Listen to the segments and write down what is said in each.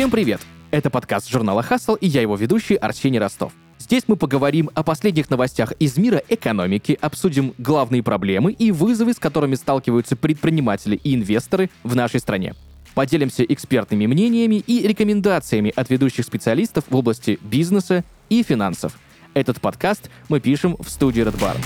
Всем привет! Это подкаст журнала Хасл и я его ведущий Арсений Ростов. Здесь мы поговорим о последних новостях из мира экономики, обсудим главные проблемы и вызовы, с которыми сталкиваются предприниматели и инвесторы в нашей стране. Поделимся экспертными мнениями и рекомендациями от ведущих специалистов в области бизнеса и финансов. Этот подкаст мы пишем в студии Red Barn.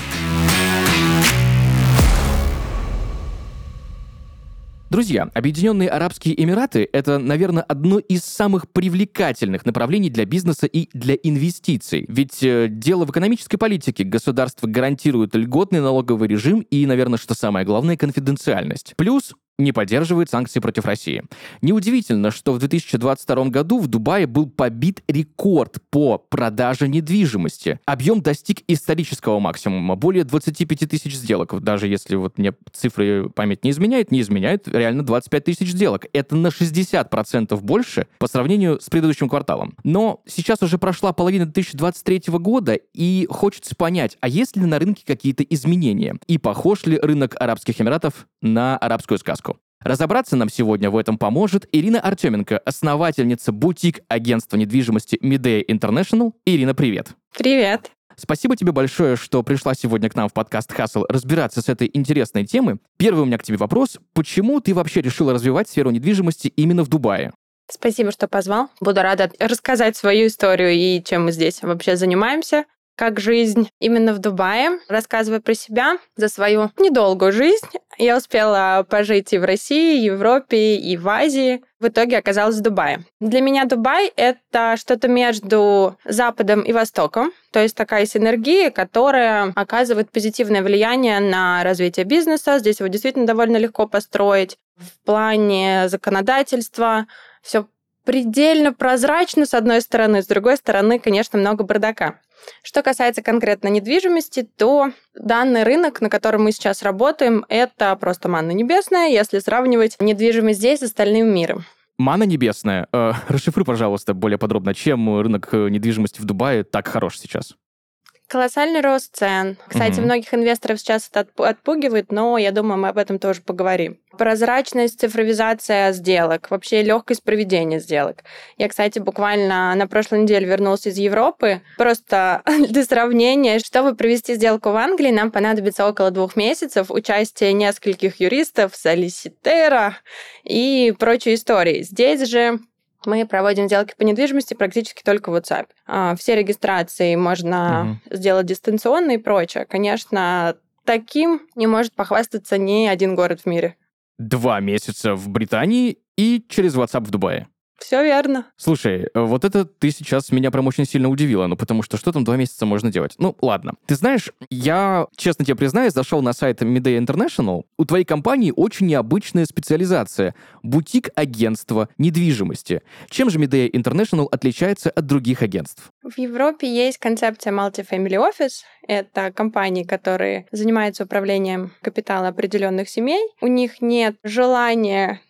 Друзья, Объединенные Арабские Эмираты — это, наверное, одно из самых привлекательных направлений для бизнеса и для инвестиций. Ведь э, дело в экономической политике. Государство гарантирует льготный налоговый режим и, наверное, что самое главное, конфиденциальность. Плюс не поддерживает санкции против России. Неудивительно, что в 2022 году в Дубае был побит рекорд по продаже недвижимости. Объем достиг исторического максимума, более 25 тысяч сделок. Даже если вот мне цифры память не изменяет, не изменяет реально 25 тысяч сделок. Это на 60% больше по сравнению с предыдущим кварталом. Но сейчас уже прошла половина 2023 года, и хочется понять, а есть ли на рынке какие-то изменения? И похож ли рынок Арабских Эмиратов на арабскую сказку? Разобраться нам сегодня в этом поможет Ирина Артеменко, основательница бутик-агентства недвижимости Midea International. Ирина, привет. Привет. Спасибо тебе большое, что пришла сегодня к нам в подкаст Хасл разбираться с этой интересной темой. Первый у меня к тебе вопрос. Почему ты вообще решила развивать сферу недвижимости именно в Дубае? Спасибо, что позвал. Буду рада рассказать свою историю и чем мы здесь вообще занимаемся как жизнь именно в Дубае. Рассказывая про себя, за свою недолгую жизнь, я успела пожить и в России, и в Европе, и в Азии. В итоге оказалась в Дубае. Для меня Дубай — это что-то между Западом и Востоком, то есть такая синергия, которая оказывает позитивное влияние на развитие бизнеса. Здесь его действительно довольно легко построить. В плане законодательства все предельно прозрачно, с одной стороны, с другой стороны, конечно, много бардака. Что касается конкретно недвижимости, то данный рынок, на котором мы сейчас работаем, это просто манна небесная, если сравнивать недвижимость здесь с остальным миром. Мана небесная. Э, расшифруй, пожалуйста, более подробно, чем рынок э, недвижимости в Дубае так хорош сейчас? Колоссальный рост цен. Кстати, mm многих инвесторов сейчас это отпугивает, но я думаю, мы об этом тоже поговорим. Прозрачность, цифровизация сделок, вообще легкость проведения сделок. Я, кстати, буквально на прошлой неделе вернулся из Европы. Просто для сравнения, чтобы провести сделку в Англии, нам понадобится около двух месяцев, участие нескольких юристов, солиситера и прочие истории. Здесь же мы проводим сделки по недвижимости практически только в WhatsApp. А, все регистрации можно угу. сделать дистанционно и прочее. Конечно, таким не может похвастаться ни один город в мире. Два месяца в Британии и через WhatsApp в Дубае. Все верно. Слушай, вот это ты сейчас меня прям очень сильно удивила, ну потому что что там два месяца можно делать? Ну, ладно. Ты знаешь, я, честно тебе признаюсь, зашел на сайт Midday International. У твоей компании очень необычная специализация. Бутик-агентство недвижимости. Чем же Midday International отличается от других агентств? В Европе есть концепция Multi-Family Office. Это компании, которые занимаются управлением капитала определенных семей. У них нет желания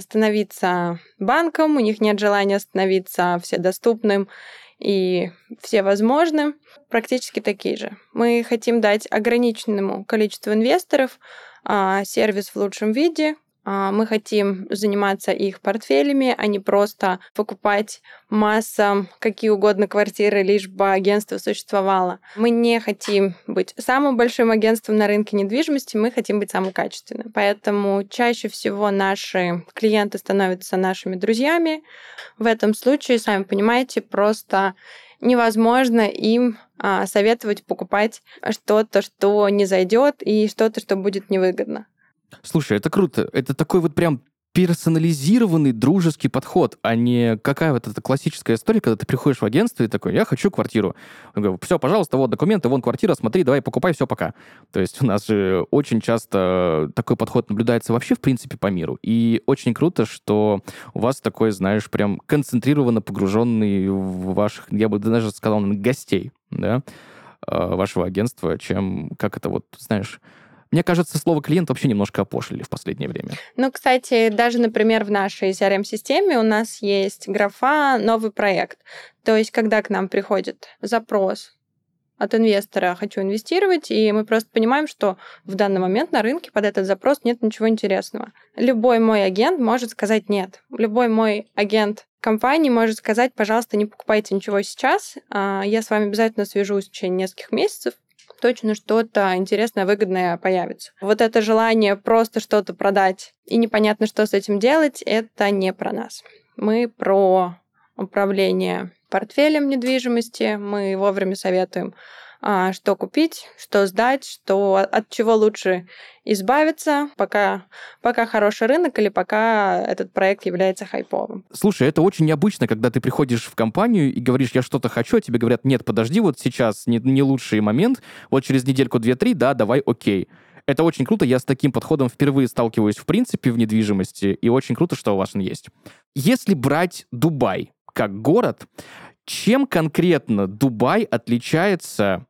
становиться банком, у них нет желания становиться вседоступным и всевозможным, практически такие же. Мы хотим дать ограниченному количеству инвесторов а, сервис в лучшем виде, а, мы хотим заниматься их портфелями, а не просто покупать массам какие угодно квартиры, лишь бы агентство существовало. Мы не хотим быть самым большим агентством на рынке недвижимости, мы хотим быть самым качественным. Поэтому чаще всего наши клиенты становятся нашими друзьями. В этом случае, сами понимаете, просто невозможно им а, советовать покупать что-то, что не зайдет, и что-то, что будет невыгодно. Слушай, это круто. Это такой вот прям персонализированный дружеский подход, а не какая вот эта классическая история, когда ты приходишь в агентство и такой, я хочу квартиру. Я говорю, все, пожалуйста, вот документы, вон квартира, смотри, давай покупай, все, пока. То есть у нас же очень часто такой подход наблюдается вообще, в принципе, по миру. И очень круто, что у вас такой, знаешь, прям концентрированно погруженный в ваших, я бы даже сказал, гостей, да, э, вашего агентства, чем, как это вот, знаешь, мне кажется, слово клиент вообще немножко опошлили в последнее время. Ну, кстати, даже, например, в нашей CRM-системе у нас есть графа «Новый проект». То есть, когда к нам приходит запрос от инвестора «хочу инвестировать», и мы просто понимаем, что в данный момент на рынке под этот запрос нет ничего интересного. Любой мой агент может сказать «нет». Любой мой агент компании может сказать, пожалуйста, не покупайте ничего сейчас, а, я с вами обязательно свяжусь в течение нескольких месяцев, точно что-то интересное, выгодное появится. Вот это желание просто что-то продать и непонятно, что с этим делать, это не про нас. Мы про управление портфелем недвижимости, мы вовремя советуем что купить, что сдать, что от чего лучше избавиться, пока, пока хороший рынок или пока этот проект является хайповым. Слушай, это очень необычно, когда ты приходишь в компанию и говоришь, я что-то хочу, а тебе говорят, нет, подожди, вот сейчас не, не лучший момент, вот через недельку, две-три, да, давай, окей. Это очень круто, я с таким подходом впервые сталкиваюсь в принципе в недвижимости, и очень круто, что у вас он есть. Если брать Дубай как город, чем конкретно Дубай отличается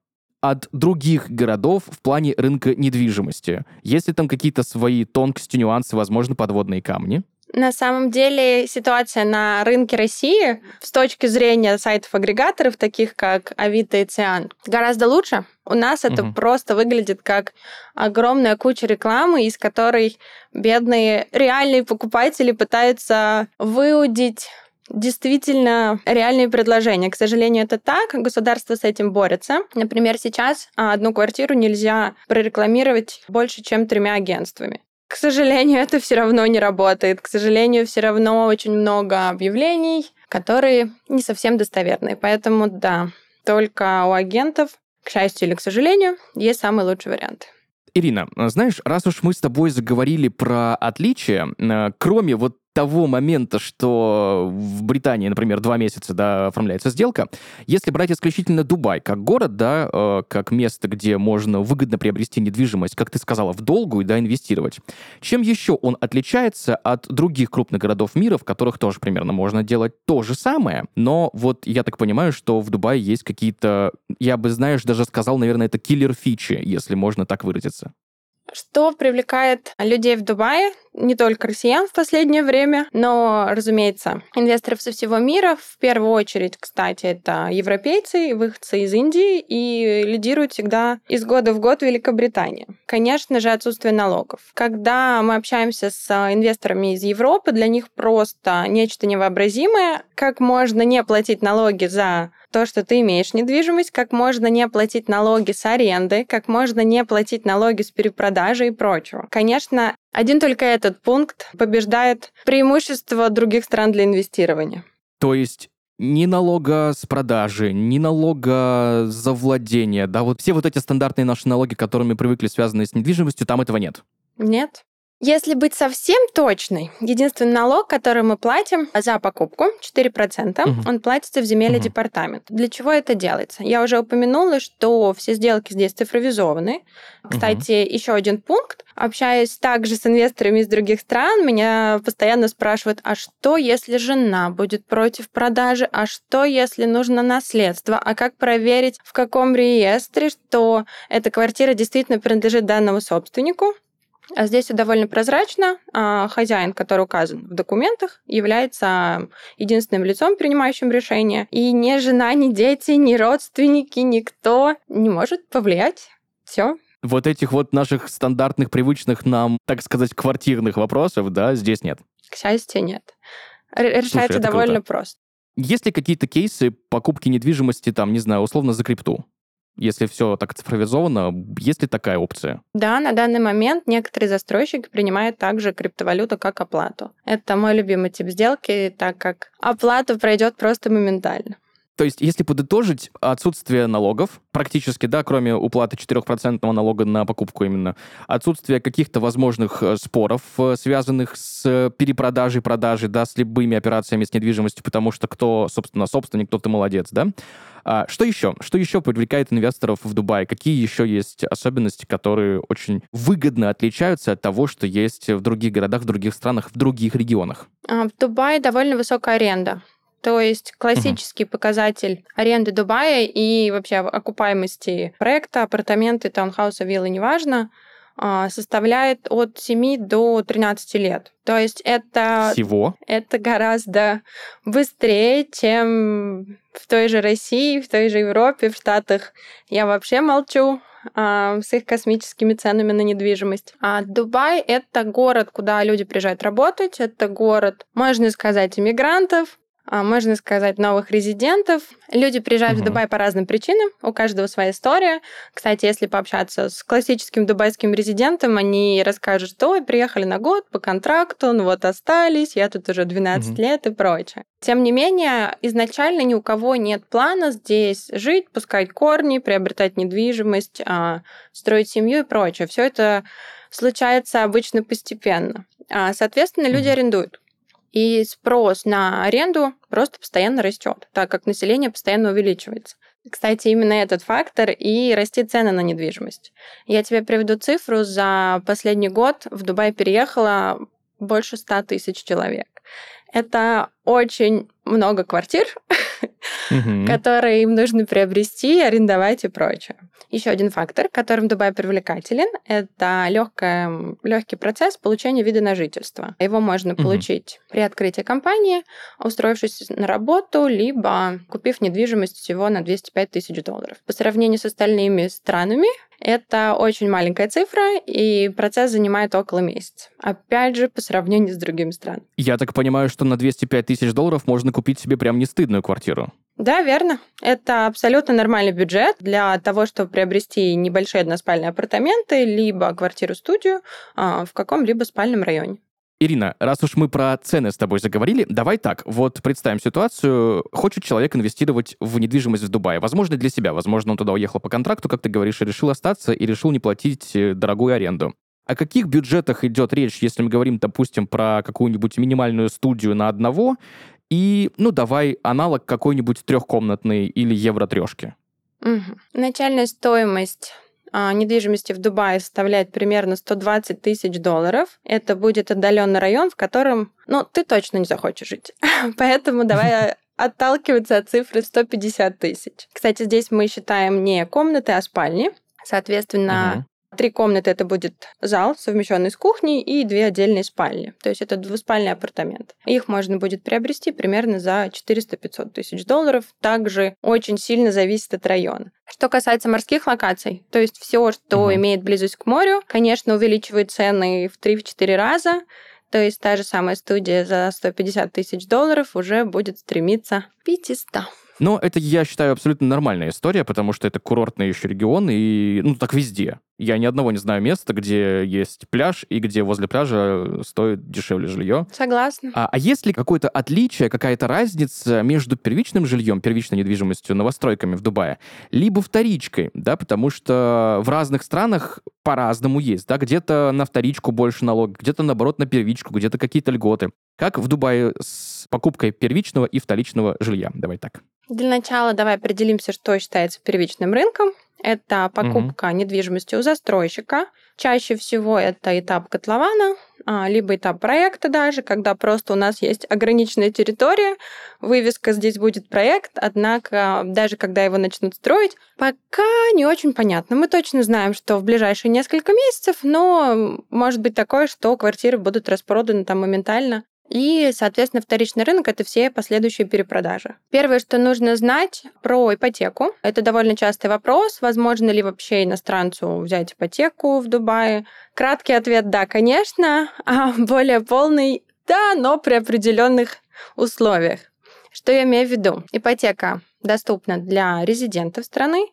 от других городов в плане рынка недвижимости? Есть ли там какие-то свои тонкости, нюансы, возможно, подводные камни? На самом деле ситуация на рынке России с точки зрения сайтов-агрегаторов, таких как Авито и Циан, гораздо лучше. У нас это угу. просто выглядит как огромная куча рекламы, из которой бедные реальные покупатели пытаются выудить действительно реальные предложения. К сожалению, это так. Государство с этим борется. Например, сейчас а, одну квартиру нельзя прорекламировать больше, чем тремя агентствами. К сожалению, это все равно не работает. К сожалению, все равно очень много объявлений, которые не совсем достоверные. Поэтому да, только у агентов, к счастью или к сожалению, есть самый лучший вариант. Ирина, знаешь, раз уж мы с тобой заговорили про отличия, э, кроме вот того момента, что в Британии, например, два месяца да, оформляется сделка, если брать исключительно Дубай как город, да, э, как место, где можно выгодно приобрести недвижимость, как ты сказала, в долгую, да, инвестировать, чем еще он отличается от других крупных городов мира, в которых тоже примерно можно делать то же самое, но вот я так понимаю, что в Дубае есть какие-то, я бы, знаешь, даже сказал, наверное, это киллер-фичи, если можно так выразиться. Что привлекает людей в Дубае, не только россиян в последнее время, но, разумеется, инвесторов со всего мира. В первую очередь, кстати, это европейцы, выходцы из Индии, и лидируют всегда из года в год Великобритания. Конечно же, отсутствие налогов. Когда мы общаемся с инвесторами из Европы, для них просто нечто невообразимое, как можно не платить налоги за то, что ты имеешь недвижимость, как можно не платить налоги с аренды, как можно не платить налоги с перепродажи и прочего. Конечно, один только этот пункт побеждает преимущество других стран для инвестирования. То есть ни налога с продажи, ни налога за владение, да, вот все вот эти стандартные наши налоги, которыми привыкли, связанные с недвижимостью, там этого нет. Нет. Если быть совсем точной, единственный налог, который мы платим за покупку, 4%, угу. он платится в земельный угу. департамент. Для чего это делается? Я уже упомянула, что все сделки здесь цифровизованы. Кстати, угу. еще один пункт. Общаясь также с инвесторами из других стран, меня постоянно спрашивают, а что, если жена будет против продажи? А что, если нужно наследство? А как проверить, в каком реестре, что эта квартира действительно принадлежит данному собственнику? А здесь все довольно прозрачно. А, хозяин, который указан в документах, является единственным лицом, принимающим решение. И ни жена, ни дети, ни родственники, никто не может повлиять. Все. Вот этих вот наших стандартных, привычных нам, так сказать, квартирных вопросов, да, здесь нет. К счастью, нет. Решается Слушай, довольно круто. просто. Есть ли какие-то кейсы покупки недвижимости, там, не знаю, условно за крипту? Если все так цифровизовано, есть ли такая опция? Да, на данный момент некоторые застройщики принимают также криптовалюту как оплату. Это мой любимый тип сделки, так как оплата пройдет просто моментально. То есть, если подытожить, отсутствие налогов, практически, да, кроме уплаты 4% налога на покупку именно, отсутствие каких-то возможных э, споров, э, связанных с перепродажей, продажей, да, с любыми операциями с недвижимостью, потому что кто, собственно, собственник, кто-то молодец, да. А что еще? Что еще привлекает инвесторов в Дубае? Какие еще есть особенности, которые очень выгодно отличаются от того, что есть в других городах, в других странах, в других регионах? А, в Дубае довольно высокая аренда. То есть классический угу. показатель аренды Дубая и вообще окупаемости проекта, апартаменты, таунхауса, виллы, неважно, а, составляет от 7 до 13 лет. То есть это... Всего? Это гораздо быстрее, чем в той же России, в той же Европе, в Штатах. Я вообще молчу а, с их космическими ценами на недвижимость. А Дубай — это город, куда люди приезжают работать, это город, можно сказать, иммигрантов, можно сказать, новых резидентов. Люди приезжают угу. в Дубай по разным причинам, у каждого своя история. Кстати, если пообщаться с классическим дубайским резидентом, они расскажут, что приехали на год по контракту, ну вот остались, я тут уже 12 угу. лет и прочее. Тем не менее, изначально ни у кого нет плана здесь жить, пускать корни, приобретать недвижимость, а, строить семью и прочее. Все это случается обычно постепенно. А, соответственно, люди арендуют. И спрос на аренду просто постоянно растет, так как население постоянно увеличивается. Кстати, именно этот фактор и растет цены на недвижимость. Я тебе приведу цифру. За последний год в Дубай переехало больше 100 тысяч человек. Это очень много квартир, которые им нужно приобрести, арендовать и прочее. Еще один фактор, которым Дубай привлекателен, это легкая, легкий процесс получения вида на жительство. Его можно получить при открытии компании, устроившись на работу, либо купив недвижимость всего на 205 тысяч долларов. По сравнению с остальными странами, это очень маленькая цифра, и процесс занимает около месяца. Опять же, по сравнению с другими странами. Я так понимаю, что на 205 тысяч долларов можно купить себе прям не стыдную квартиру. Да, верно. Это абсолютно нормальный бюджет для того, чтобы приобрести небольшие односпальные апартаменты, либо квартиру-студию а, в каком-либо спальном районе. Ирина, раз уж мы про цены с тобой заговорили, давай так. Вот представим ситуацию. Хочет человек инвестировать в недвижимость в Дубае. Возможно, для себя. Возможно, он туда уехал по контракту, как ты говоришь, и решил остаться, и решил не платить э, дорогую аренду. О каких бюджетах идет речь, если мы говорим, допустим, про какую-нибудь минимальную студию на одного, и, ну, давай аналог какой-нибудь трехкомнатной или евро-трешки? Угу. Начальная стоимость недвижимости в Дубае составляет примерно 120 тысяч долларов. Это будет отдаленный район, в котором, ну, ты точно не захочешь жить. Поэтому давай отталкиваться от цифры 150 тысяч. Кстати, здесь мы считаем не комнаты, а спальни. Соответственно, Три комнаты это будет зал, совмещенный с кухней, и две отдельные спальни. То есть это двуспальный апартамент. Их можно будет приобрести примерно за 400-500 тысяч долларов. Также очень сильно зависит от района. Что касается морских локаций, то есть все, что угу. имеет близость к морю, конечно, увеличивает цены в 3-4 раза. То есть та же самая студия за 150 тысяч долларов уже будет стремиться к 500. Но это, я считаю, абсолютно нормальная история, потому что это курортный еще регион, и, ну, так везде. Я ни одного не знаю места, где есть пляж, и где возле пляжа стоит дешевле жилье. Согласна. А, а есть ли какое-то отличие, какая-то разница между первичным жильем, первичной недвижимостью, новостройками в Дубае, либо вторичкой, да, потому что в разных странах по-разному есть, да, где-то на вторичку больше налог, где-то, наоборот, на первичку, где-то какие-то льготы. Как в Дубае с покупкой первичного и вторичного жилья? Давай так. Для начала давай определимся, что считается первичным рынком. Это покупка угу. недвижимости у застройщика. Чаще всего это этап котлована, а, либо этап проекта даже, когда просто у нас есть ограниченная территория, вывеска здесь будет проект, однако даже когда его начнут строить, пока не очень понятно. Мы точно знаем, что в ближайшие несколько месяцев, но может быть такое, что квартиры будут распроданы там моментально и, соответственно, вторичный рынок — это все последующие перепродажи. Первое, что нужно знать про ипотеку. Это довольно частый вопрос. Возможно ли вообще иностранцу взять ипотеку в Дубае? Краткий ответ — да, конечно. А более полный — да, но при определенных условиях. Что я имею в виду? Ипотека доступна для резидентов страны,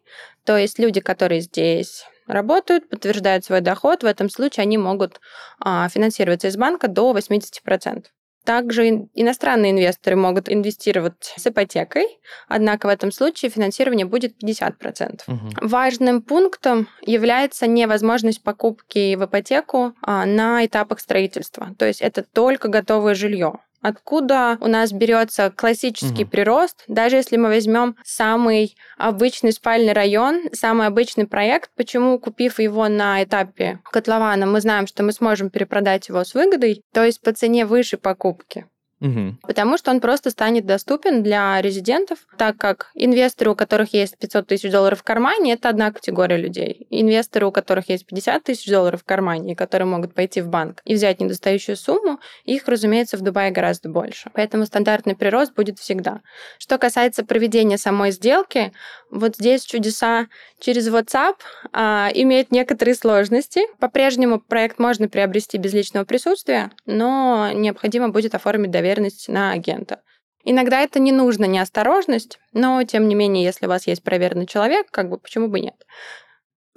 то есть люди, которые здесь работают, подтверждают свой доход. В этом случае они могут а, финансироваться из банка до 80%. Также иностранные инвесторы могут инвестировать с ипотекой, однако в этом случае финансирование будет 50%. Угу. Важным пунктом является невозможность покупки в ипотеку а, на этапах строительства. То есть это только готовое жилье. Откуда у нас берется классический угу. прирост? Даже если мы возьмем самый обычный спальный район, самый обычный проект, почему, купив его на этапе котлована, мы знаем, что мы сможем перепродать его с выгодой, то есть по цене выше покупки. Угу. Потому что он просто станет доступен для резидентов, так как инвесторы, у которых есть 500 тысяч долларов в кармане, это одна категория людей. Инвесторы, у которых есть 50 тысяч долларов в кармане, и которые могут пойти в банк и взять недостающую сумму, их, разумеется, в Дубае гораздо больше. Поэтому стандартный прирост будет всегда. Что касается проведения самой сделки, вот здесь чудеса через WhatsApp а, имеют некоторые сложности. По-прежнему проект можно приобрести без личного присутствия, но необходимо будет оформить доверие доверенность на агента. Иногда это не нужно, неосторожность, но тем не менее, если у вас есть проверенный человек, как бы почему бы нет.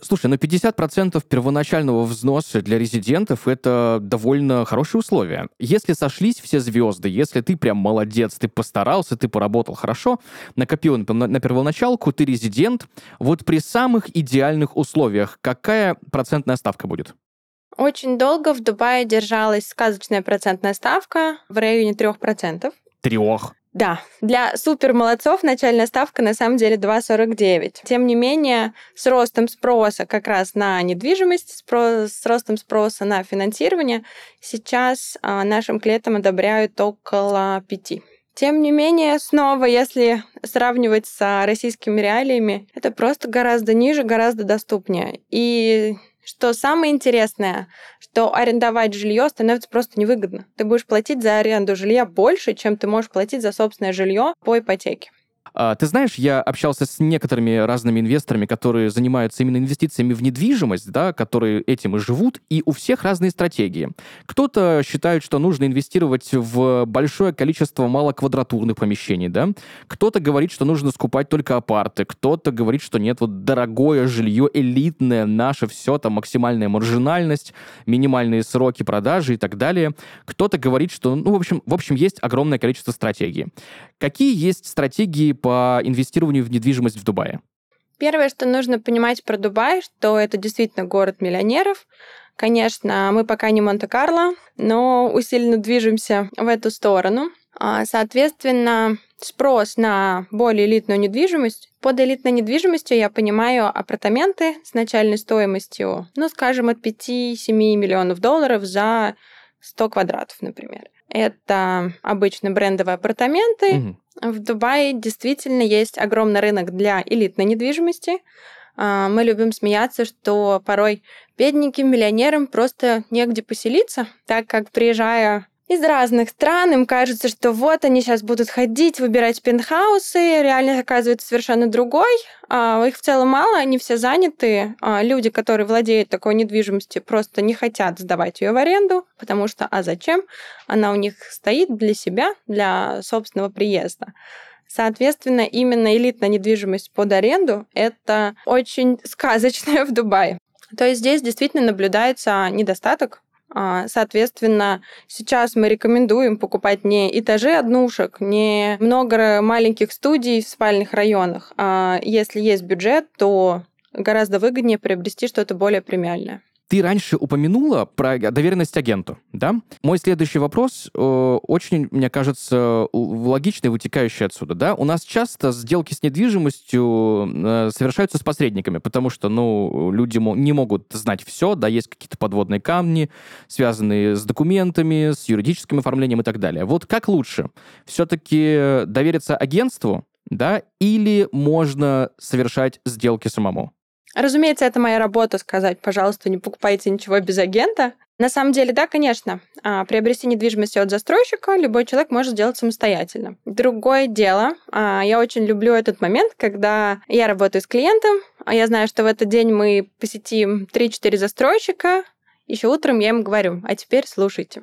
Слушай, ну 50% первоначального взноса для резидентов — это довольно хорошие условия. Если сошлись все звезды, если ты прям молодец, ты постарался, ты поработал хорошо, накопил на, на первоначалку, ты резидент, вот при самых идеальных условиях какая процентная ставка будет? Очень долго в Дубае держалась сказочная процентная ставка в районе 3%. Трех? Да, для супер молодцов начальная ставка на самом деле 2,49. Тем не менее, с ростом спроса как раз на недвижимость, спрос, с ростом спроса на финансирование сейчас а, нашим клиентам одобряют около 5. Тем не менее, снова, если сравнивать с российскими реалиями, это просто гораздо ниже, гораздо доступнее. И что самое интересное, что арендовать жилье становится просто невыгодно. Ты будешь платить за аренду жилья больше, чем ты можешь платить за собственное жилье по ипотеке. А, ты знаешь, я общался с некоторыми разными инвесторами, которые занимаются именно инвестициями в недвижимость, да, которые этим и живут, и у всех разные стратегии. Кто-то считает, что нужно инвестировать в большое количество малоквадратурных помещений, да, кто-то говорит, что нужно скупать только апарты, кто-то говорит, что нет, вот дорогое жилье, элитное, наше все, там максимальная маржинальность, минимальные сроки продажи и так далее. Кто-то говорит, что, ну, в общем, в общем, есть огромное количество стратегий. Какие есть стратегии по инвестированию в недвижимость в Дубае? Первое, что нужно понимать про Дубай, что это действительно город миллионеров. Конечно, мы пока не Монте-Карло, но усиленно движемся в эту сторону. А, соответственно, спрос на более элитную недвижимость. Под элитной недвижимостью я понимаю апартаменты с начальной стоимостью, ну, скажем, от 5-7 миллионов долларов за 100 квадратов, например. Это обычно брендовые апартаменты. Угу. В Дубае действительно есть огромный рынок для элитной недвижимости. А, мы любим смеяться, что порой бедненьким миллионерам просто негде поселиться, так как приезжая из разных стран. Им кажется, что вот они сейчас будут ходить, выбирать пентхаусы. Реальность оказывается совершенно другой. А, их в целом мало, они все заняты. А, люди, которые владеют такой недвижимостью, просто не хотят сдавать ее в аренду, потому что, а зачем? Она у них стоит для себя, для собственного приезда. Соответственно, именно элитная недвижимость под аренду – это очень сказочная в Дубае. То есть здесь действительно наблюдается недостаток соответственно, сейчас мы рекомендуем покупать не этажи однушек, не много маленьких студий в спальных районах. А если есть бюджет, то гораздо выгоднее приобрести что-то более премиальное. Ты раньше упомянула про доверенность агенту, да? Мой следующий вопрос э, очень, мне кажется, логичный, вытекающий отсюда, да? У нас часто сделки с недвижимостью э, совершаются с посредниками, потому что, ну, люди не могут знать все, да, есть какие-то подводные камни, связанные с документами, с юридическим оформлением и так далее. Вот как лучше? Все-таки довериться агентству, да, или можно совершать сделки самому? Разумеется, это моя работа сказать, пожалуйста, не покупайте ничего без агента. На самом деле, да, конечно, а, приобрести недвижимость от застройщика любой человек может сделать самостоятельно. Другое дело, а, я очень люблю этот момент, когда я работаю с клиентом, а я знаю, что в этот день мы посетим 3-4 застройщика, еще утром я им говорю, а теперь слушайте.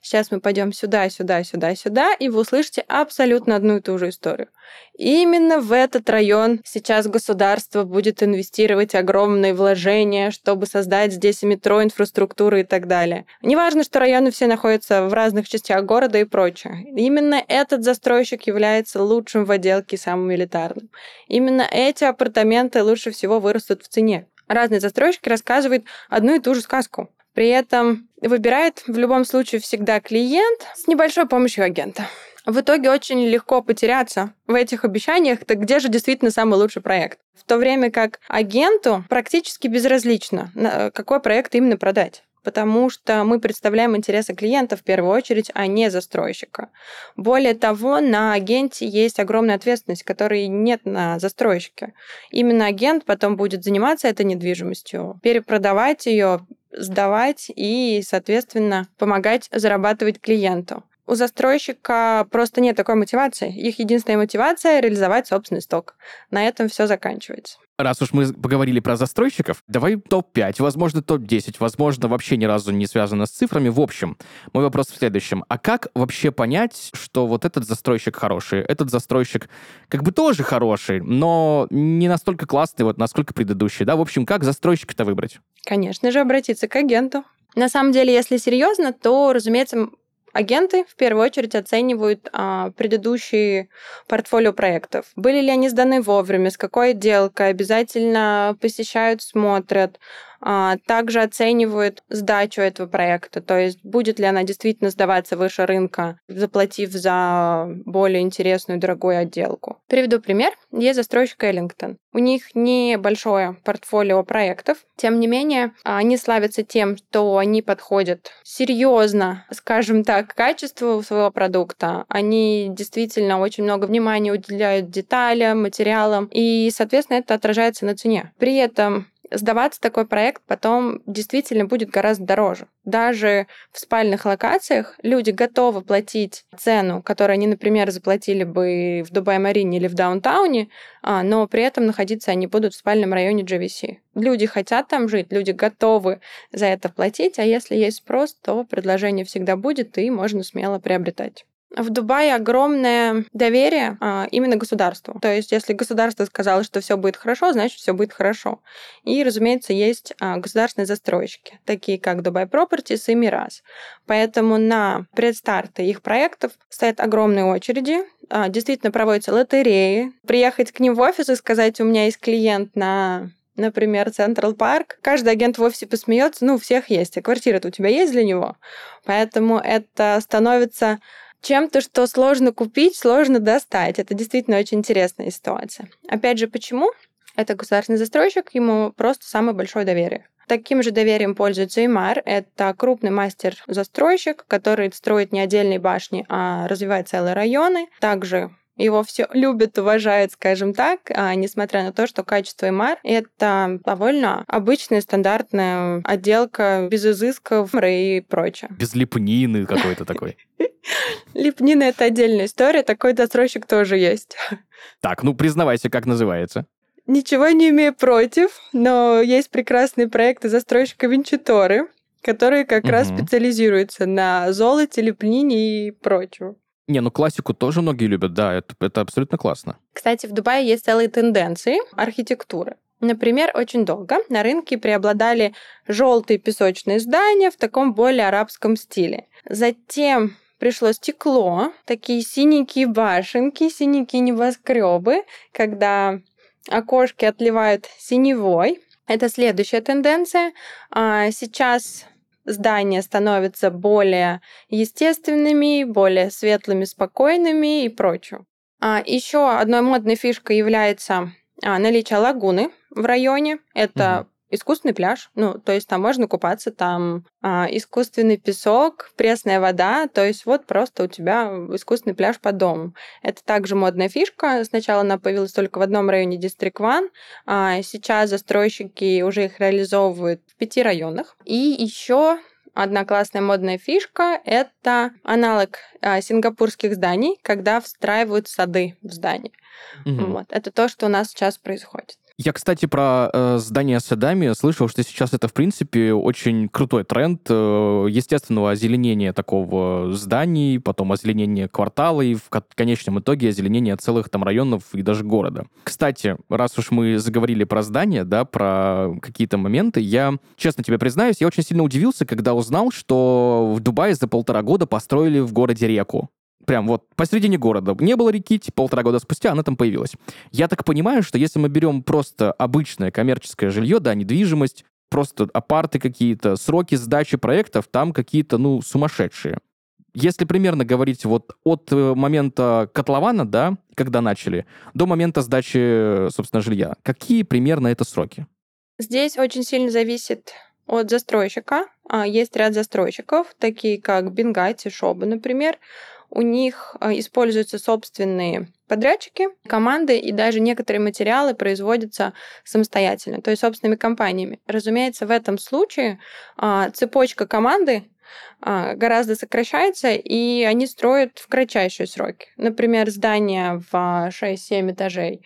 Сейчас мы пойдем сюда, сюда, сюда, сюда, и вы услышите абсолютно одну и ту же историю. И именно в этот район сейчас государство будет инвестировать огромные вложения, чтобы создать здесь метро, инфраструктуру и так далее. Неважно, что районы все находятся в разных частях города и прочее. Именно этот застройщик является лучшим в отделке самым элитарным. Именно эти апартаменты лучше всего вырастут в цене. Разные застройщики рассказывают одну и ту же сказку. При этом выбирает в любом случае всегда клиент с небольшой помощью агента. В итоге очень легко потеряться в этих обещаниях, так где же действительно самый лучший проект. В то время как агенту практически безразлично, какой проект именно продать потому что мы представляем интересы клиента в первую очередь, а не застройщика. Более того, на агенте есть огромная ответственность, которой нет на застройщике. Именно агент потом будет заниматься этой недвижимостью, перепродавать ее, сдавать и, соответственно, помогать зарабатывать клиенту. У застройщика просто нет такой мотивации. Их единственная мотивация — реализовать собственный сток. На этом все заканчивается. Раз уж мы поговорили про застройщиков, давай топ-5, возможно, топ-10, возможно, вообще ни разу не связано с цифрами. В общем, мой вопрос в следующем. А как вообще понять, что вот этот застройщик хороший, этот застройщик как бы тоже хороший, но не настолько классный, вот насколько предыдущий, да? В общем, как застройщика-то выбрать? Конечно же, обратиться к агенту. На самом деле, если серьезно, то, разумеется, Агенты в первую очередь оценивают а, предыдущие портфолио проектов. Были ли они сданы вовремя, с какой отделкой, обязательно посещают, смотрят, также оценивают сдачу этого проекта, то есть будет ли она действительно сдаваться выше рынка, заплатив за более интересную дорогую отделку. Приведу пример. Есть застройщик Эллингтон. У них небольшое портфолио проектов, тем не менее, они славятся тем, что они подходят серьезно, скажем так, к качеству своего продукта. Они действительно очень много внимания уделяют деталям, материалам, и, соответственно, это отражается на цене. При этом сдаваться такой проект потом действительно будет гораздо дороже. Даже в спальных локациях люди готовы платить цену, которую они, например, заплатили бы в Дубай-Марине или в Даунтауне, а, но при этом находиться они будут в спальном районе GVC. Люди хотят там жить, люди готовы за это платить, а если есть спрос, то предложение всегда будет, и можно смело приобретать. В Дубае огромное доверие а, именно государству. То есть, если государство сказало, что все будет хорошо, значит, все будет хорошо. И, разумеется, есть а, государственные застройщики, такие как Дубай Properties и Мирас. Поэтому на предстарты их проектов стоят огромные очереди. А, действительно проводятся лотереи. Приехать к ним в офис и сказать, у меня есть клиент на например, Централ Парк, каждый агент в офисе посмеется, ну, у всех есть, а квартира-то у тебя есть для него. Поэтому это становится чем-то, что сложно купить, сложно достать. Это действительно очень интересная ситуация. Опять же, почему? Это государственный застройщик, ему просто самое большое доверие. Таким же доверием пользуется Имар. Это крупный мастер-застройщик, который строит не отдельные башни, а развивает целые районы. Также его все любят, уважают, скажем так, а, несмотря на то, что качество МР — это довольно обычная стандартная отделка без изысков и прочее. Без лепнины какой-то такой. Лепнина — это отдельная история, такой застройщик тоже есть. Так, ну признавайся, как называется. Ничего не имею против, но есть прекрасные проекты застройщика Винчиторы, которые как угу. раз специализируются на золоте, лепнине и прочем. Не, ну классику тоже многие любят, да, это, это абсолютно классно. Кстати, в Дубае есть целые тенденции архитектуры. Например, очень долго на рынке преобладали желтые песочные здания в таком более арабском стиле. Затем пришло стекло, такие синенькие башенки, синенькие небоскребы, когда окошки отливают синевой. Это следующая тенденция. А, сейчас здания становятся более естественными, более светлыми, спокойными и прочее. А еще одной модной фишкой является а, наличие лагуны в районе. Это искусственный пляж, ну, то есть там можно купаться, там а, искусственный песок, пресная вода, то есть вот просто у тебя искусственный пляж под домом. Это также модная фишка. Сначала она появилась только в одном районе District One, а сейчас застройщики уже их реализовывают в пяти районах. И еще Одна классная модная фишка — это аналог а, сингапурских зданий, когда встраивают сады в здание. Угу. Вот. Это то, что у нас сейчас происходит. Я, кстати, про э, здания с садами слышал, что сейчас это, в принципе, очень крутой тренд э, естественного озеленения такого зданий, потом озеленения квартала и в конечном итоге озеленения целых там районов и даже города. Кстати, раз уж мы заговорили про здания, да, про какие-то моменты, я, честно тебе признаюсь, я очень сильно удивился, когда узнал, что в Дубае за полтора года построили в городе реку прям вот посередине города. Не было реки, типа полтора года спустя она там появилась. Я так понимаю, что если мы берем просто обычное коммерческое жилье, да, недвижимость, просто апарты какие-то, сроки сдачи проектов там какие-то, ну, сумасшедшие. Если примерно говорить вот от э, момента котлована, да, когда начали, до момента сдачи, собственно, жилья, какие примерно это сроки? Здесь очень сильно зависит от застройщика. А, есть ряд застройщиков, такие как Бенгати, Шоба, например у них а, используются собственные подрядчики, команды и даже некоторые материалы производятся самостоятельно, то есть собственными компаниями. Разумеется, в этом случае а, цепочка команды а, гораздо сокращается, и они строят в кратчайшие сроки. Например, здание в 6-7 этажей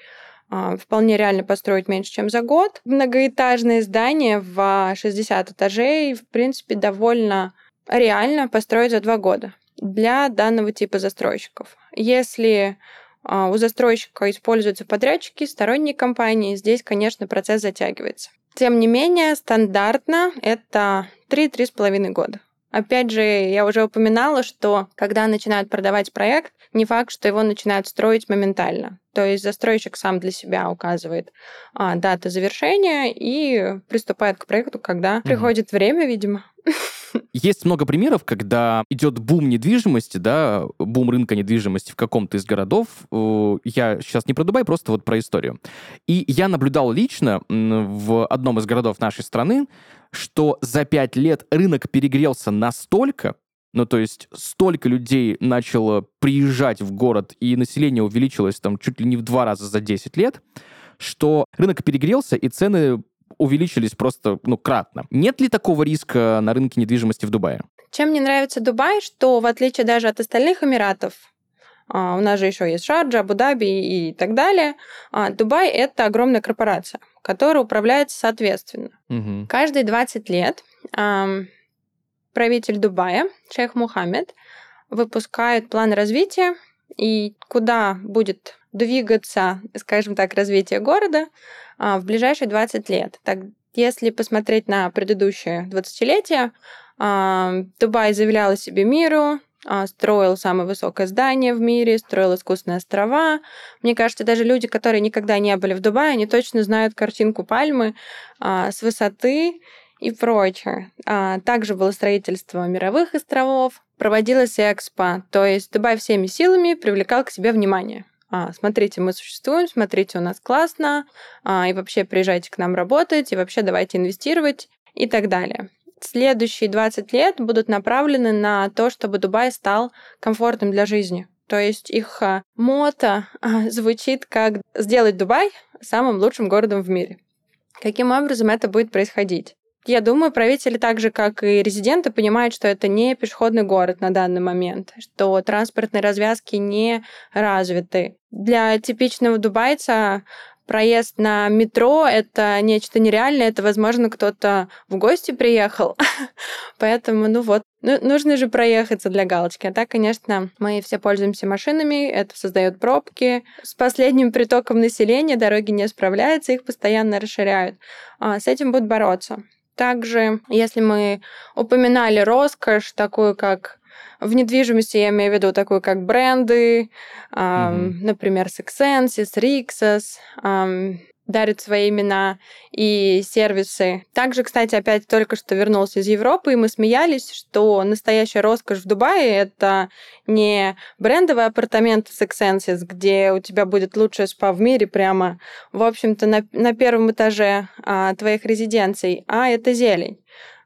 а, вполне реально построить меньше, чем за год. Многоэтажное здание в 60 этажей, в принципе, довольно реально построить за два года для данного типа застройщиков. Если а, у застройщика используются подрядчики, сторонние компании, здесь, конечно, процесс затягивается. Тем не менее, стандартно это 3-3,5 года. Опять же, я уже упоминала, что когда начинают продавать проект, не факт, что его начинают строить моментально. То есть застройщик сам для себя указывает а, дату завершения и приступает к проекту, когда угу. приходит время, видимо. Есть много примеров, когда идет бум недвижимости, да, бум рынка недвижимости в каком-то из городов. Я сейчас не про Дубай, просто вот про историю. И я наблюдал лично в одном из городов нашей страны, что за пять лет рынок перегрелся настолько, ну, то есть столько людей начало приезжать в город, и население увеличилось там чуть ли не в два раза за 10 лет, что рынок перегрелся, и цены увеличились просто, ну, кратно. Нет ли такого риска на рынке недвижимости в Дубае? Чем мне нравится Дубай, что в отличие даже от остальных Эмиратов, а, у нас же еще есть Шарджа, Абу-Даби и так далее. А, Дубай — это огромная корпорация, которая управляется соответственно. Угу. Каждые 20 лет правитель Дубая, шейх Мухаммед, выпускает план развития и куда будет двигаться, скажем так, развитие города а, в ближайшие 20 лет. Так, если посмотреть на предыдущее 20-летие, Дубай заявлял о себе миру, а, строил самое высокое здание в мире, строил искусственные острова. Мне кажется, даже люди, которые никогда не были в Дубае, они точно знают картинку пальмы а, с высоты и прочее. А, также было строительство мировых островов, проводилась экспо, то есть Дубай всеми силами привлекал к себе внимание. А, смотрите, мы существуем, смотрите, у нас классно, и вообще приезжайте к нам работать, и вообще давайте инвестировать и так далее следующие 20 лет будут направлены на то, чтобы Дубай стал комфортным для жизни. То есть их а, мото а, звучит как «сделать Дубай самым лучшим городом в мире». Каким образом это будет происходить? Я думаю, правители, так же как и резиденты, понимают, что это не пешеходный город на данный момент, что транспортные развязки не развиты. Для типичного дубайца проезд на метро — это нечто нереальное, это, возможно, кто-то в гости приехал. Поэтому, ну вот, ну, нужно же проехаться для галочки. А так, конечно, мы все пользуемся машинами, это создает пробки. С последним притоком населения дороги не справляются, их постоянно расширяют. А, с этим будут бороться. Также, если мы упоминали роскошь, такую как в недвижимости я имею в виду такую, как бренды, mm-hmm. например, Sexensis, Rixos, эм, дарят свои имена и сервисы. Также, кстати, опять только что вернулся из Европы, и мы смеялись, что настоящая роскошь в Дубае — это не брендовые апартаменты Sexensis, где у тебя будет лучшая спа в мире прямо, в общем-то, на, на первом этаже а, твоих резиденций, а это зелень.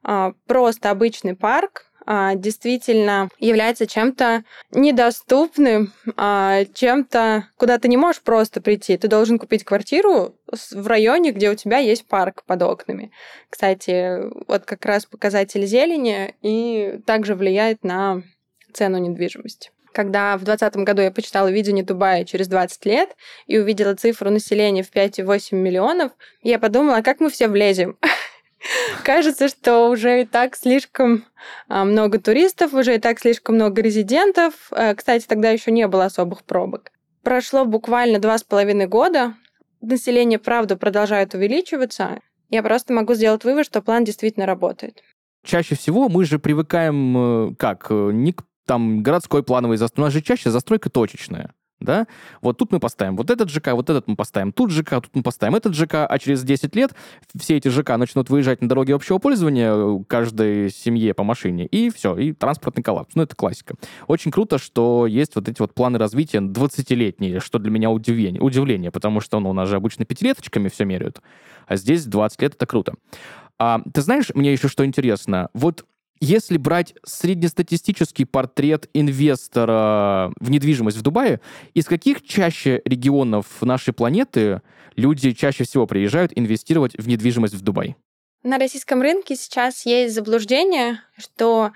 А, просто обычный парк, действительно является чем-то недоступным, а, чем-то, куда ты не можешь просто прийти. Ты должен купить квартиру в районе, где у тебя есть парк под окнами. Кстати, вот как раз показатель зелени и также влияет на цену недвижимости когда в 2020 году я почитала видение Дубая через 20 лет и увидела цифру населения в 5,8 миллионов, я подумала, а как мы все влезем? Кажется, что уже и так слишком а, много туристов, уже и так слишком много резидентов. Э, кстати, тогда еще не было особых пробок. Прошло буквально два с половиной года. Население, правда, продолжает увеличиваться. Я просто могу сделать вывод, что план действительно работает. Чаще всего мы же привыкаем э, как? Э, не к там городской плановой застройки. У нас же чаще застройка точечная да, вот тут мы поставим вот этот ЖК, вот этот мы поставим тут ЖК, тут мы поставим этот ЖК, а через 10 лет все эти ЖК начнут выезжать на дороги общего пользования э, каждой семье по машине, и все, и транспортный коллапс. Ну, это классика. Очень круто, что есть вот эти вот планы развития 20-летние, что для меня удивление, удивление потому что ну, у нас же обычно пятилеточками все меряют, а здесь 20 лет — это круто. А, ты знаешь, мне еще что интересно, вот если брать среднестатистический портрет инвестора в недвижимость в Дубае, из каких чаще регионов нашей планеты люди чаще всего приезжают инвестировать в недвижимость в Дубай? На российском рынке сейчас есть заблуждение, что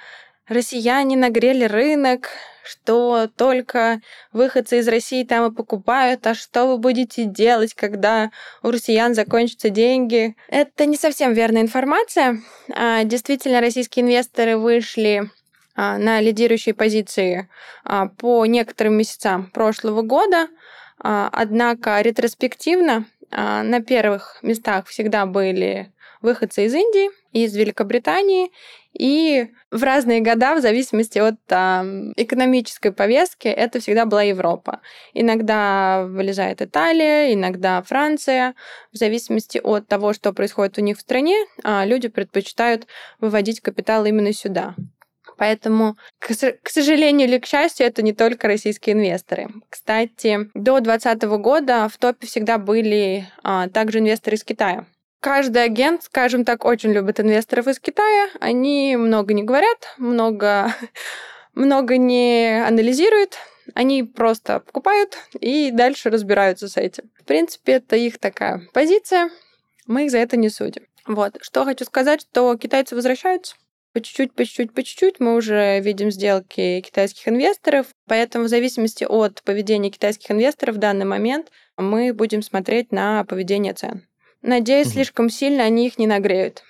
россияне нагрели рынок, что только выходцы из России там и покупают, а что вы будете делать, когда у россиян закончатся деньги. Это не совсем верная информация. А, действительно, российские инвесторы вышли а, на лидирующие позиции а, по некоторым месяцам прошлого года, однако ретроспективно на первых местах всегда были выходцы из Индии, из Великобритании, и в разные года, в зависимости от а, экономической повестки, это всегда была Европа. Иногда вылезает Италия, иногда Франция. В зависимости от того, что происходит у них в стране, а, люди предпочитают выводить капитал именно сюда. Поэтому, к сожалению или к счастью, это не только российские инвесторы. Кстати, до 2020 года в топе всегда были а, также инвесторы из Китая. Каждый агент, скажем так, очень любит инвесторов из Китая. Они много не говорят, много, много не анализируют. Они просто покупают и дальше разбираются с этим. В принципе, это их такая позиция. Мы их за это не судим. Вот. Что хочу сказать, что китайцы возвращаются. По чуть-чуть, по чуть-чуть, по чуть-чуть мы уже видим сделки китайских инвесторов. Поэтому в зависимости от поведения китайских инвесторов в данный момент мы будем смотреть на поведение цен. Надеюсь, угу. слишком сильно они их не нагреют.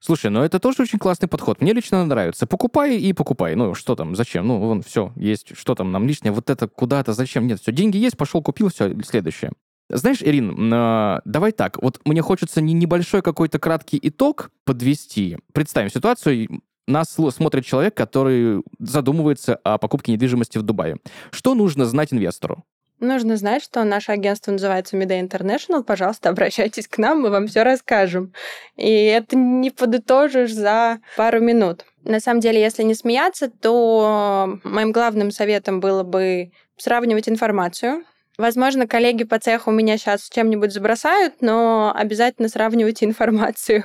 Слушай, ну это тоже очень классный подход. Мне лично нравится. Покупай и покупай. Ну, что там, зачем? Ну, вон, все, есть. Что там нам лишнее? Вот это куда-то, зачем? Нет, все, деньги есть, пошел, купил, все, следующее. Знаешь, Ирин, э, давай так. Вот мне хочется не небольшой какой-то краткий итог подвести. Представим ситуацию, нас смотрит человек, который задумывается о покупке недвижимости в Дубае. Что нужно знать инвестору? Нужно знать, что наше агентство называется Midday International. Пожалуйста, обращайтесь к нам, мы вам все расскажем. И это не подытожишь за пару минут. На самом деле, если не смеяться, то моим главным советом было бы сравнивать информацию. Возможно, коллеги по цеху меня сейчас чем-нибудь забросают, но обязательно сравнивайте информацию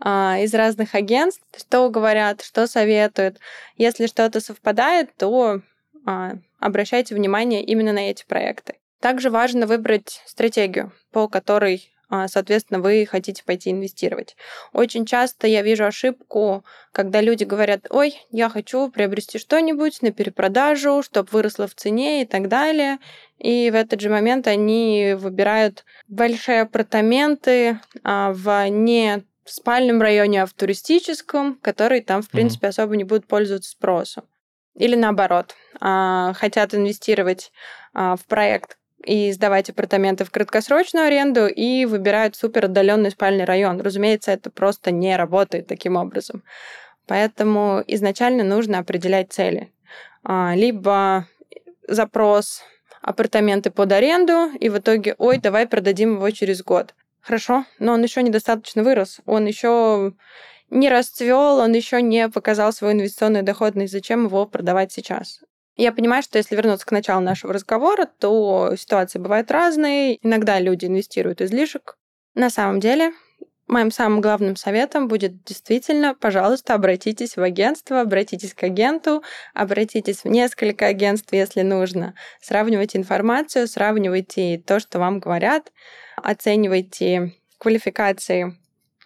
а, из разных агентств, что говорят, что советуют. Если что-то совпадает, то а, обращайте внимание именно на эти проекты. Также важно выбрать стратегию, по которой а, соответственно, вы хотите пойти инвестировать. Очень часто я вижу ошибку, когда люди говорят, ой, я хочу приобрести что-нибудь на перепродажу, чтобы выросло в цене и так далее. И в этот же момент они выбирают большие апартаменты а, в не спальном районе, а в туристическом, который там, в принципе, особо не будут пользоваться спросом. Или наоборот, а, хотят инвестировать а, в проект и сдавать апартаменты в краткосрочную аренду и выбирают супер отдаленный спальный район. Разумеется, это просто не работает таким образом. Поэтому изначально нужно определять цели. А, либо запрос апартаменты под аренду, и в итоге, ой, давай продадим его через год. Хорошо, но он еще недостаточно вырос, он еще не расцвел, он еще не показал свою инвестиционную доходность, зачем его продавать сейчас? Я понимаю, что если вернуться к началу нашего разговора, то ситуации бывают разные. Иногда люди инвестируют излишек. На самом деле, моим самым главным советом будет действительно, пожалуйста, обратитесь в агентство, обратитесь к агенту, обратитесь в несколько агентств, если нужно. Сравнивайте информацию, сравнивайте то, что вам говорят, оценивайте квалификации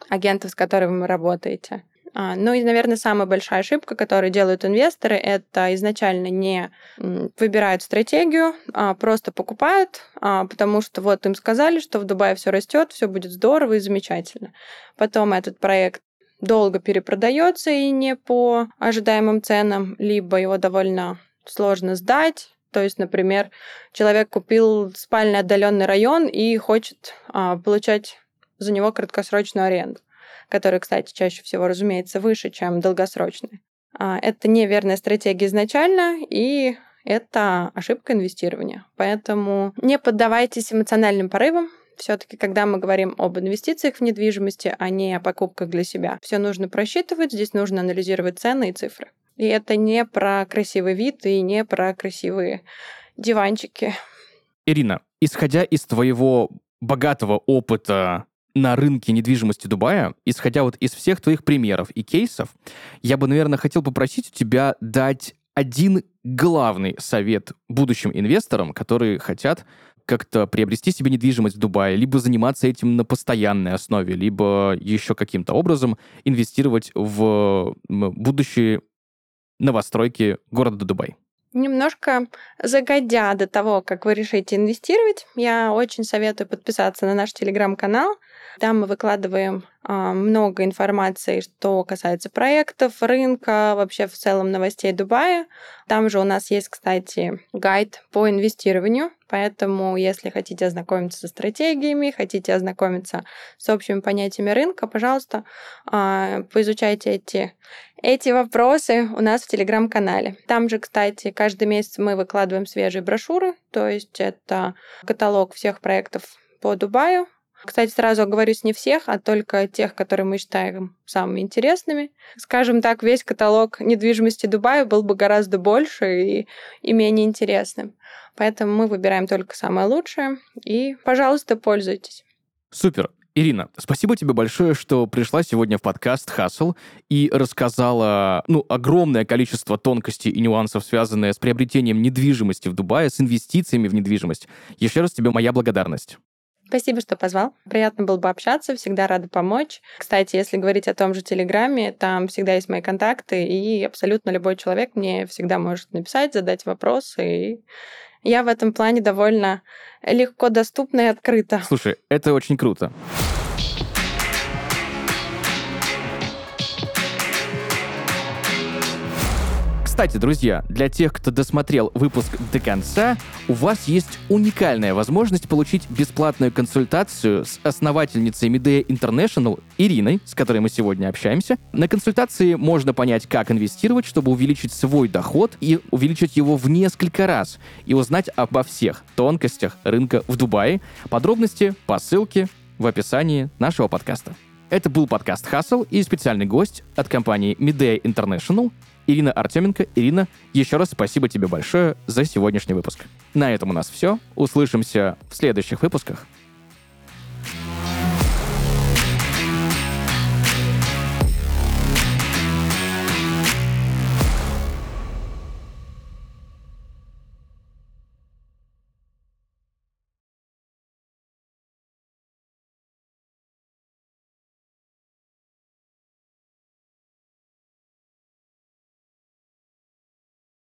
агентов, с которыми вы работаете. А, ну и, наверное, самая большая ошибка, которую делают инвесторы, это изначально не выбирают стратегию, а просто покупают, а, потому что вот им сказали, что в Дубае все растет, все будет здорово и замечательно. Потом этот проект долго перепродается и не по ожидаемым ценам, либо его довольно сложно сдать. То есть, например, человек купил спальный отдаленный район и хочет а, получать за него краткосрочную аренду, которая, кстати, чаще всего, разумеется, выше, чем долгосрочная. А, это неверная стратегия изначально, и это ошибка инвестирования. Поэтому не поддавайтесь эмоциональным порывам, все-таки, когда мы говорим об инвестициях в недвижимости, а не о покупках для себя, все нужно просчитывать, здесь нужно анализировать цены и цифры. И это не про красивый вид и не про красивые диванчики. Ирина, исходя из твоего богатого опыта на рынке недвижимости Дубая, исходя вот из всех твоих примеров и кейсов, я бы, наверное, хотел попросить у тебя дать один главный совет будущим инвесторам, которые хотят как-то приобрести себе недвижимость в Дубае, либо заниматься этим на постоянной основе, либо еще каким-то образом инвестировать в будущие новостройки города Дубай? Немножко загодя до того, как вы решите инвестировать, я очень советую подписаться на наш телеграм-канал. Там мы выкладываем а, много информации, что касается проектов, рынка, вообще в целом новостей Дубая. Там же у нас есть, кстати, гайд по инвестированию. Поэтому, если хотите ознакомиться со стратегиями, хотите ознакомиться с общими понятиями рынка, пожалуйста, а, поизучайте эти эти вопросы у нас в телеграм-канале. Там же, кстати, каждый месяц мы выкладываем свежие брошюры, то есть это каталог всех проектов по Дубаю. Кстати, сразу оговорюсь, не всех, а только тех, которые мы считаем самыми интересными. Скажем так, весь каталог недвижимости Дубая был бы гораздо больше и, и менее интересным. Поэтому мы выбираем только самое лучшее. И, пожалуйста, пользуйтесь. Супер. Ирина, спасибо тебе большое, что пришла сегодня в подкаст «Хасл» и рассказала, ну, огромное количество тонкостей и нюансов, связанные с приобретением недвижимости в Дубае, с инвестициями в недвижимость. Еще раз тебе моя благодарность. Спасибо, что позвал. Приятно было бы общаться, всегда рада помочь. Кстати, если говорить о том же Телеграме, там всегда есть мои контакты, и абсолютно любой человек мне всегда может написать, задать вопросы, и я в этом плане довольно легко доступна и открыта. Слушай, это очень круто. Кстати, друзья, для тех, кто досмотрел выпуск до конца, у вас есть уникальная возможность получить бесплатную консультацию с основательницей Medea International Ириной, с которой мы сегодня общаемся. На консультации можно понять, как инвестировать, чтобы увеличить свой доход и увеличить его в несколько раз, и узнать обо всех тонкостях рынка в Дубае. Подробности по ссылке в описании нашего подкаста. Это был подкаст «Хасл» и специальный гость от компании Medea International Ирина Артеменко. Ирина, еще раз спасибо тебе большое за сегодняшний выпуск. На этом у нас все. Услышимся в следующих выпусках.